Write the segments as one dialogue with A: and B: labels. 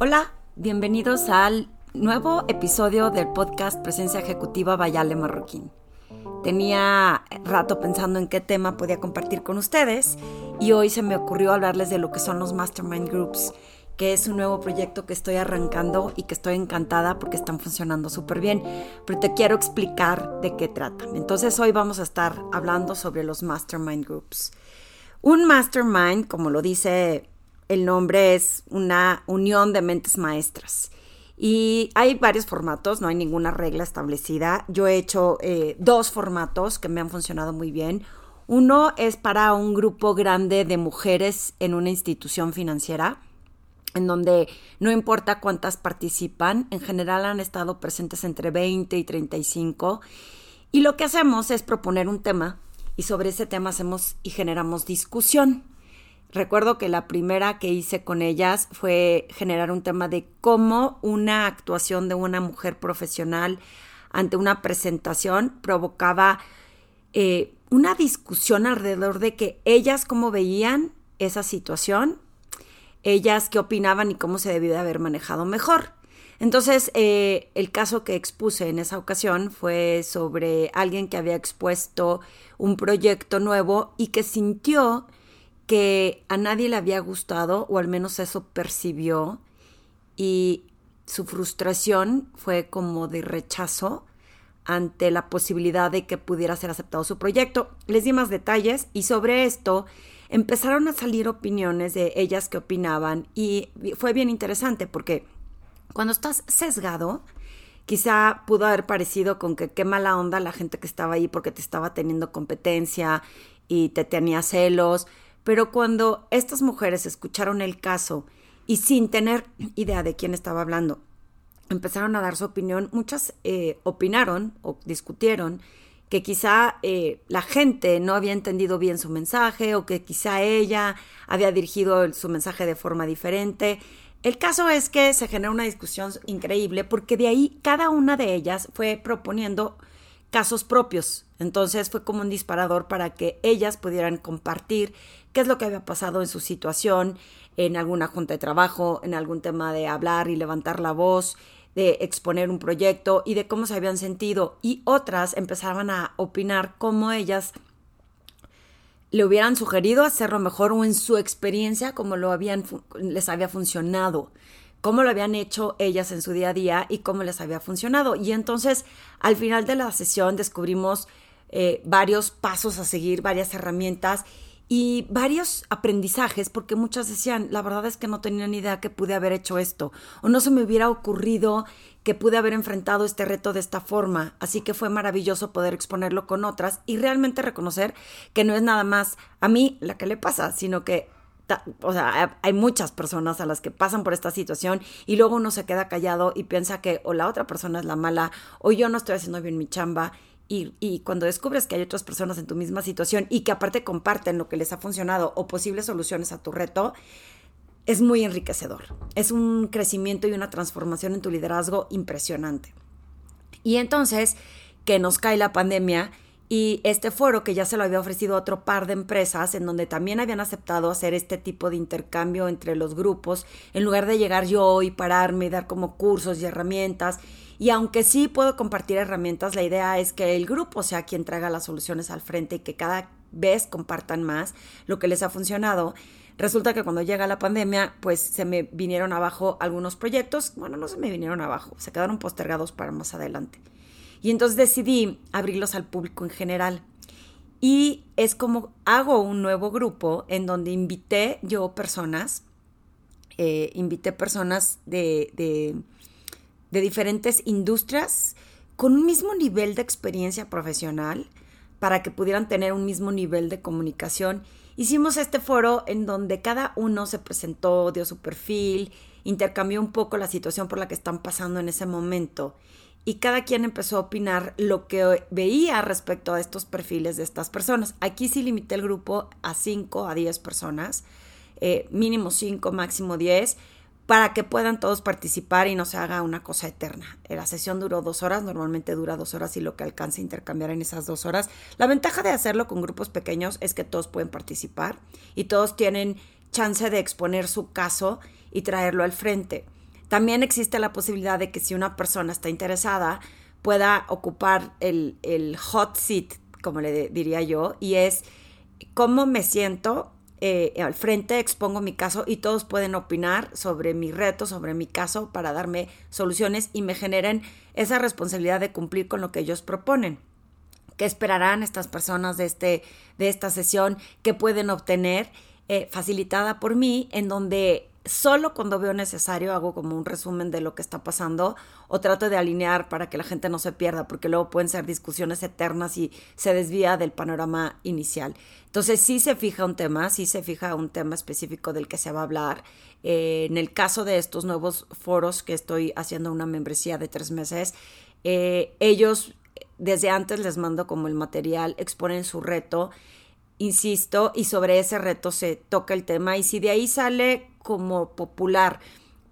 A: Hola, bienvenidos al nuevo episodio del podcast Presencia Ejecutiva Bayale Marroquín. Tenía rato pensando en qué tema podía compartir con ustedes y hoy se me ocurrió hablarles de lo que son los Mastermind Groups, que es un nuevo proyecto que estoy arrancando y que estoy encantada porque están funcionando súper bien. Pero te quiero explicar de qué tratan. Entonces hoy vamos a estar hablando sobre los Mastermind Groups. Un Mastermind, como lo dice el nombre, es una unión de mentes maestras. Y hay varios formatos, no hay ninguna regla establecida. Yo he hecho eh, dos formatos que me han funcionado muy bien. Uno es para un grupo grande de mujeres en una institución financiera en donde no importa cuántas participan, en general han estado presentes entre 20 y 35, y lo que hacemos es proponer un tema y sobre ese tema hacemos y generamos discusión. Recuerdo que la primera que hice con ellas fue generar un tema de cómo una actuación de una mujer profesional ante una presentación provocaba eh, una discusión alrededor de que ellas cómo veían esa situación ellas qué opinaban y cómo se debía de haber manejado mejor. Entonces, eh, el caso que expuse en esa ocasión fue sobre alguien que había expuesto un proyecto nuevo y que sintió que a nadie le había gustado, o al menos eso percibió, y su frustración fue como de rechazo ante la posibilidad de que pudiera ser aceptado su proyecto. Les di más detalles y sobre esto empezaron a salir opiniones de ellas que opinaban y fue bien interesante porque cuando estás sesgado, quizá pudo haber parecido con que qué mala onda la gente que estaba ahí porque te estaba teniendo competencia y te tenía celos, pero cuando estas mujeres escucharon el caso y sin tener idea de quién estaba hablando, empezaron a dar su opinión, muchas eh, opinaron o discutieron que quizá eh, la gente no había entendido bien su mensaje o que quizá ella había dirigido su mensaje de forma diferente. El caso es que se generó una discusión increíble porque de ahí cada una de ellas fue proponiendo casos propios. Entonces fue como un disparador para que ellas pudieran compartir qué es lo que había pasado en su situación, en alguna junta de trabajo, en algún tema de hablar y levantar la voz, de exponer un proyecto y de cómo se habían sentido y otras empezaban a opinar cómo ellas le hubieran sugerido hacerlo mejor o en su experiencia cómo lo habían les había funcionado, cómo lo habían hecho ellas en su día a día y cómo les había funcionado. Y entonces al final de la sesión descubrimos eh, varios pasos a seguir, varias herramientas y varios aprendizajes, porque muchas decían, la verdad es que no tenían idea que pude haber hecho esto, o no se me hubiera ocurrido que pude haber enfrentado este reto de esta forma, así que fue maravilloso poder exponerlo con otras y realmente reconocer que no es nada más a mí la que le pasa, sino que hay muchas personas a las que pasan por esta situación y luego uno se queda callado y piensa que o la otra persona es la mala o yo no estoy haciendo bien mi chamba y, cuando descubres que hay otras personas en tu misma situación y que aparte comparten lo que les ha funcionado o posibles soluciones a tu reto, es muy enriquecedor. Es un crecimiento y una transformación en tu liderazgo impresionante. Y entonces, que nos cae la pandemia y este foro que ya se lo había ofrecido a otro par de empresas en donde también habían aceptado hacer este tipo de intercambio entre los grupos, en lugar de llegar yo y pararme y dar como cursos y herramientas y aunque sí puedo compartir herramientas, la idea es que el grupo sea quien traiga las soluciones al frente y que cada vez compartan más lo que les ha funcionado. Resulta que cuando llega la pandemia, pues se me vinieron abajo algunos proyectos. Bueno, no se me vinieron abajo, se quedaron postergados para más adelante. Y entonces decidí abrirlos al público en general. Y es como hago un nuevo grupo en donde invité yo personas, eh, invité personas de de diferentes industrias con un mismo nivel de experiencia profesional para que pudieran tener un mismo nivel de comunicación. Hicimos este foro en donde cada uno se presentó, dio su perfil, intercambió un poco la situación por la que están pasando en ese momento y cada quien empezó a opinar lo que veía respecto a estos perfiles de estas personas. Aquí sí limité el grupo a 5 a 10 personas, eh, mínimo 5, máximo 10 para que puedan todos participar y no se haga una cosa eterna. La sesión duró dos horas, normalmente dura dos horas y lo que alcance a intercambiar en esas dos horas. La ventaja de hacerlo con grupos pequeños es que todos pueden participar y todos tienen chance de exponer su caso y traerlo al frente. También existe la posibilidad de que si una persona está interesada, pueda ocupar el, el hot seat, como le diría yo, y es cómo me siento eh, al frente, expongo mi caso y todos pueden opinar sobre mi reto, sobre mi caso, para darme soluciones y me generen esa responsabilidad de cumplir con lo que ellos proponen. ¿Qué esperarán estas personas de, este, de esta sesión? ¿Qué pueden obtener? Eh, facilitada por mí, en donde solo cuando veo necesario hago como un resumen de lo que está pasando o trato de alinear para que la gente no se pierda, porque luego pueden ser discusiones eternas y se desvía del panorama inicial. Entonces sí se fija un tema, sí se fija un tema específico del que se va a hablar. Eh, en el caso de estos nuevos foros que estoy haciendo una membresía de tres meses, eh, ellos desde antes les mando como el material, exponen su reto insisto, y sobre ese reto se toca el tema. Y si de ahí sale como popular,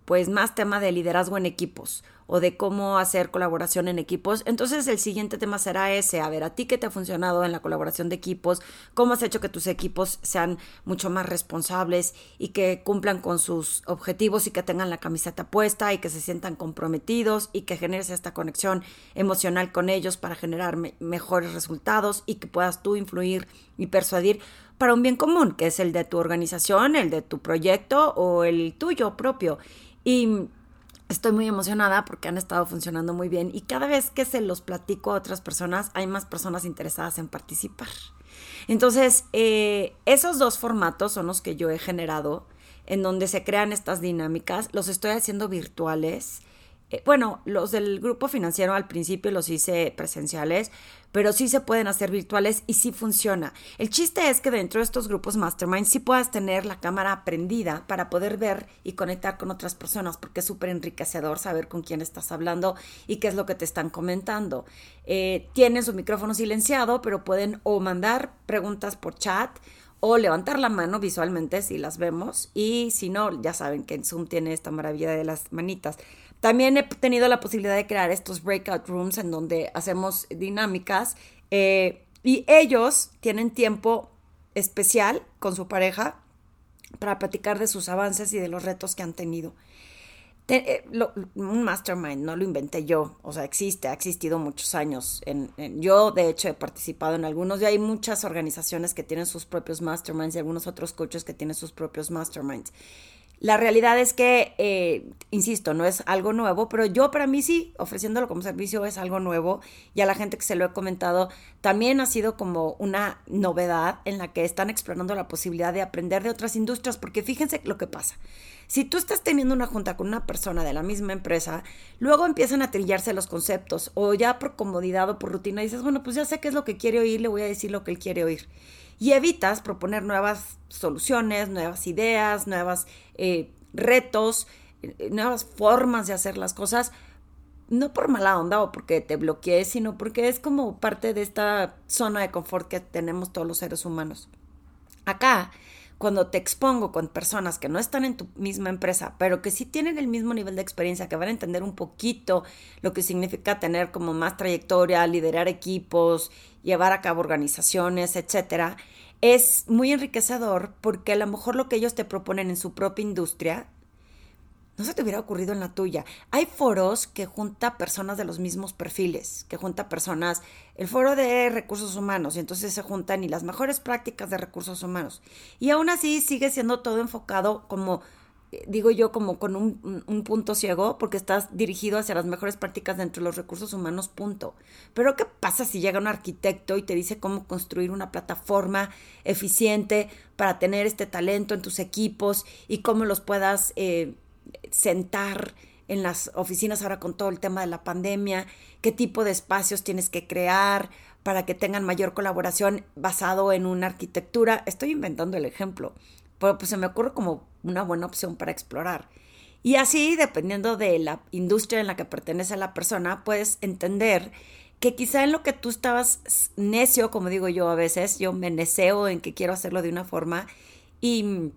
A: pues más tema de liderazgo en equipos o de cómo hacer colaboración en equipos. Entonces el siguiente tema será ese, a ver, a ti qué te ha funcionado en la colaboración de equipos, cómo has hecho que tus equipos sean mucho más responsables y que cumplan con sus objetivos y que tengan la camiseta puesta y que se sientan comprometidos y que generes esta conexión emocional con ellos para generar mejores resultados y que puedas tú influir y persuadir para un bien común, que es el de tu organización, el de tu proyecto o el tuyo propio. Y estoy muy emocionada porque han estado funcionando muy bien y cada vez que se los platico a otras personas, hay más personas interesadas en participar. Entonces, eh, esos dos formatos son los que yo he generado en donde se crean estas dinámicas. Los estoy haciendo virtuales eh, bueno, los del grupo financiero al principio los hice presenciales, pero sí se pueden hacer virtuales y sí funciona. El chiste es que dentro de estos grupos mastermind sí puedas tener la cámara prendida para poder ver y conectar con otras personas, porque es súper enriquecedor saber con quién estás hablando y qué es lo que te están comentando. Eh, tienen su micrófono silenciado, pero pueden o mandar preguntas por chat o levantar la mano visualmente si las vemos y si no, ya saben que en Zoom tiene esta maravilla de las manitas. También he tenido la posibilidad de crear estos breakout rooms en donde hacemos dinámicas eh, y ellos tienen tiempo especial con su pareja para platicar de sus avances y de los retos que han tenido. Eh, un mastermind no lo inventé yo, o sea, existe, ha existido muchos años. yo, de hecho, he participado en algunos y hay muchas organizaciones que tienen sus propios masterminds y algunos otros coaches que tienen sus propios masterminds. La realidad es que, eh, insisto, no es algo nuevo, pero yo para mí sí, ofreciéndolo como servicio es algo nuevo y a la gente que se lo he comentado también ha sido como una novedad en la que están explorando la posibilidad de aprender de otras industrias, porque fíjense lo que pasa. Si tú estás teniendo una junta con una persona de la misma empresa, luego empiezan a trillarse los conceptos o ya por comodidad o por rutina dices, bueno, pues ya sé qué es lo que quiere oír, le voy a decir lo que él quiere oír y evitas proponer nuevas soluciones, nuevas ideas, nuevos eh, retos, eh, nuevas formas de hacer las cosas, no por mala onda o porque te bloquees, sino porque es como parte de esta zona de confort que tenemos todos los seres humanos. Acá, cuando te expongo con personas que no están en tu misma empresa, pero que sí tienen el mismo nivel de experiencia, que van a entender un poquito lo que significa tener como más trayectoria, liderar equipos, llevar a cabo organizaciones, etcétera, es muy enriquecedor porque a lo mejor lo que ellos te proponen en su propia industria no se te hubiera ocurrido en la tuya. Hay foros que junta personas de los mismos perfiles, que junta personas, el foro de recursos humanos, y entonces se juntan y las mejores prácticas de recursos humanos. Y aún así sigue siendo todo enfocado como, eh, digo yo, como con un, un punto ciego, porque estás dirigido hacia las mejores prácticas dentro de los recursos humanos, punto. Pero ¿qué pasa si llega un arquitecto y te dice cómo construir una plataforma eficiente para tener este talento en tus equipos y cómo los puedas... Eh, sentar en las oficinas ahora con todo el tema de la pandemia, qué tipo de espacios tienes que crear para que tengan mayor colaboración basado en una arquitectura. Estoy inventando el ejemplo, pero pues se me ocurre como una buena opción para explorar. Y así, dependiendo de la industria en la que pertenece la persona, puedes entender que quizá en lo que tú estabas necio, como digo yo a veces, yo me neseo en que quiero hacerlo de una forma y,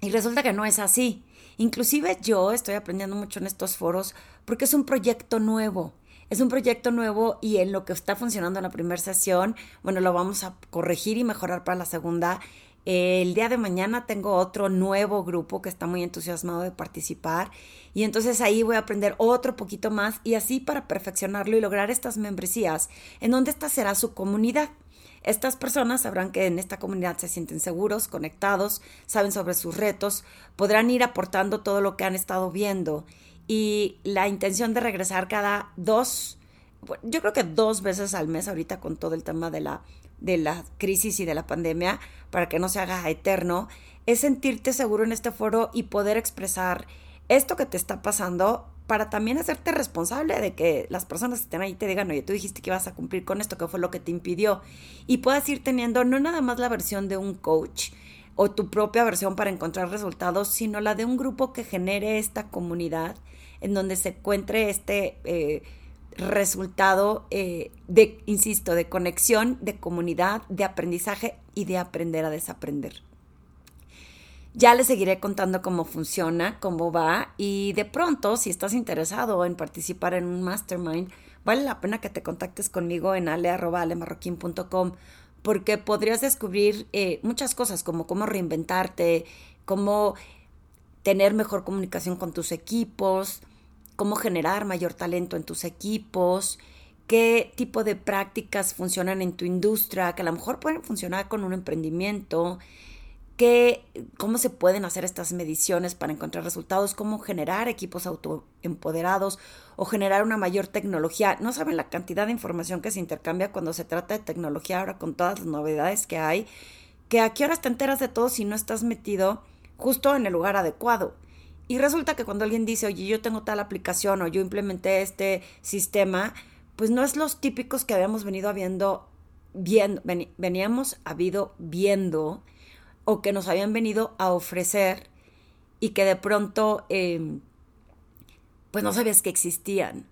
A: y resulta que no es así. Inclusive yo estoy aprendiendo mucho en estos foros porque es un proyecto nuevo. Es un proyecto nuevo y en lo que está funcionando en la primera sesión, bueno, lo vamos a corregir y mejorar para la segunda. El día de mañana tengo otro nuevo grupo que está muy entusiasmado de participar y entonces ahí voy a aprender otro poquito más y así para perfeccionarlo y lograr estas membresías en donde esta será su comunidad. Estas personas sabrán que en esta comunidad se sienten seguros, conectados, saben sobre sus retos, podrán ir aportando todo lo que han estado viendo. Y la intención de regresar cada dos, yo creo que dos veces al mes ahorita con todo el tema de la de la crisis y de la pandemia, para que no se haga eterno, es sentirte seguro en este foro y poder expresar esto que te está pasando para también hacerte responsable de que las personas que estén ahí te digan, oye, tú dijiste que ibas a cumplir con esto, que fue lo que te impidió. Y puedas ir teniendo no nada más la versión de un coach o tu propia versión para encontrar resultados, sino la de un grupo que genere esta comunidad en donde se encuentre este... Eh, resultado eh, de, insisto, de conexión, de comunidad, de aprendizaje y de aprender a desaprender. Ya les seguiré contando cómo funciona, cómo va y de pronto, si estás interesado en participar en un mastermind, vale la pena que te contactes conmigo en ale.alemarroquín.com porque podrías descubrir eh, muchas cosas como cómo reinventarte, cómo tener mejor comunicación con tus equipos, cómo generar mayor talento en tus equipos, qué tipo de prácticas funcionan en tu industria, que a lo mejor pueden funcionar con un emprendimiento, cómo se pueden hacer estas mediciones para encontrar resultados, cómo generar equipos autoempoderados o generar una mayor tecnología. No saben la cantidad de información que se intercambia cuando se trata de tecnología ahora con todas las novedades que hay, que a qué horas te enteras de todo si no estás metido justo en el lugar adecuado. Y resulta que cuando alguien dice, oye, yo tengo tal aplicación o yo implementé este sistema, pues no es los típicos que habíamos venido habiendo, viendo, veníamos habido viendo o que nos habían venido a ofrecer y que de pronto, em, pues no sabías que existían.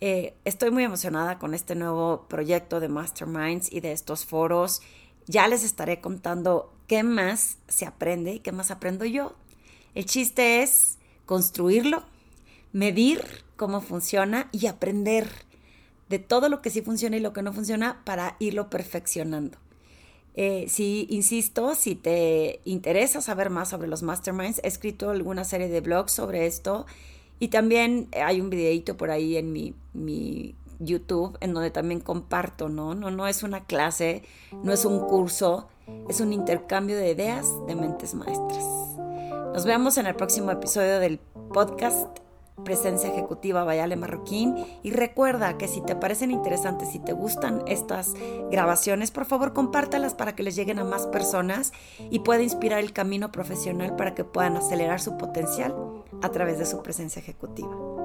A: Eh, estoy muy emocionada con este nuevo proyecto de Masterminds y de estos foros. Ya les estaré contando qué más se aprende y qué más aprendo yo. El chiste es construirlo, medir cómo funciona y aprender de todo lo que sí funciona y lo que no funciona para irlo perfeccionando. Eh, si, insisto, si te interesa saber más sobre los masterminds, he escrito alguna serie de blogs sobre esto y también hay un videito por ahí en mi, mi YouTube en donde también comparto, ¿no? ¿no? No es una clase, no es un curso, es un intercambio de ideas de mentes maestras. Nos vemos en el próximo episodio del podcast Presencia Ejecutiva Bayale Marroquín. Y recuerda que si te parecen interesantes, si te gustan estas grabaciones, por favor compártalas para que les lleguen a más personas y pueda inspirar el camino profesional para que puedan acelerar su potencial a través de su presencia ejecutiva.